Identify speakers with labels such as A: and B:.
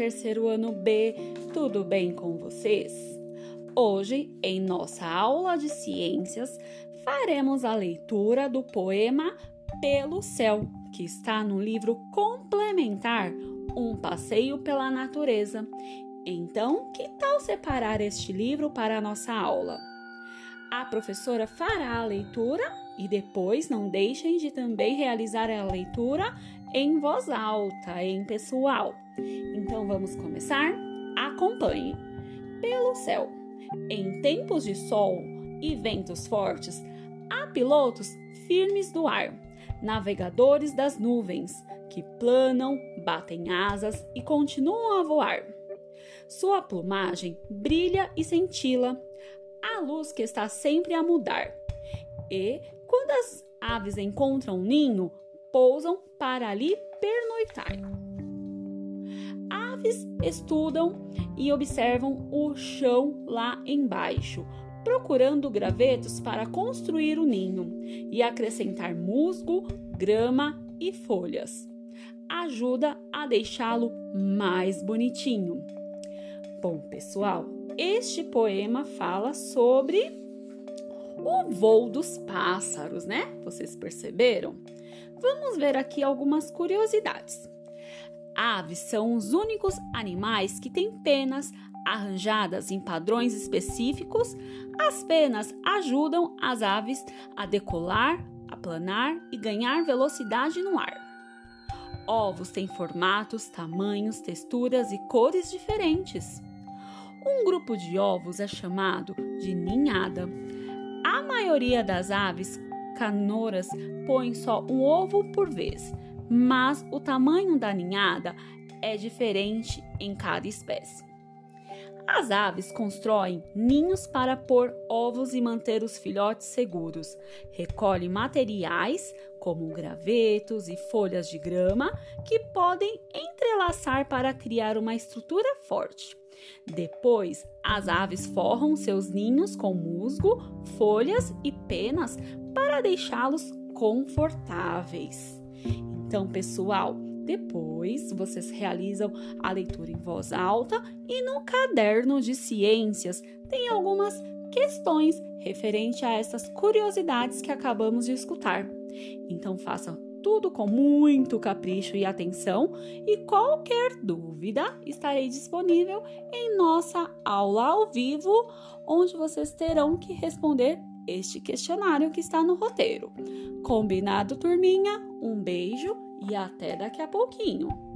A: terceiro ano B, tudo bem com vocês? Hoje, em nossa aula de ciências, faremos a leitura do poema Pelo Céu, que está no livro complementar Um Passeio pela Natureza. Então, que tal separar este livro para a nossa aula? A professora fará a leitura e depois não deixem de também realizar a leitura em voz alta, em pessoal. Então vamos começar? Acompanhe. Pelo céu, em tempos de sol e ventos fortes, há pilotos firmes do ar, navegadores das nuvens, que planam, batem asas e continuam a voar. Sua plumagem brilha e cintila, luz que está sempre a mudar. E, quando as aves encontram um ninho, pousam para ali pernoitar. Aves estudam e observam o chão lá embaixo, procurando gravetos para construir o ninho e acrescentar musgo, grama e folhas. Ajuda a deixá-lo mais bonitinho. Bom, pessoal, este poema fala sobre o voo dos pássaros, né? Vocês perceberam? Vamos ver aqui algumas curiosidades. Aves são os únicos animais que têm penas arranjadas em padrões específicos. As penas ajudam as aves a decolar, a planar e ganhar velocidade no ar. Ovos têm formatos, tamanhos, texturas e cores diferentes. Um grupo de ovos é chamado de ninhada. A maioria das aves canoras põem só um ovo por vez, mas o tamanho da ninhada é diferente em cada espécie. As aves constroem ninhos para pôr ovos e manter os filhotes seguros. Recolhem materiais como gravetos e folhas de grama que podem entrelaçar para criar uma estrutura forte. Depois, as aves forram seus ninhos com musgo, folhas e penas para deixá-los confortáveis. Então, pessoal, depois vocês realizam a leitura em voz alta e no caderno de ciências tem algumas questões referente a essas curiosidades que acabamos de escutar. Então façam tudo com muito capricho e atenção e qualquer dúvida estarei disponível em nossa aula ao vivo, onde vocês terão que responder este questionário que está no roteiro. Combinado, turminha? Um beijo e até daqui a pouquinho.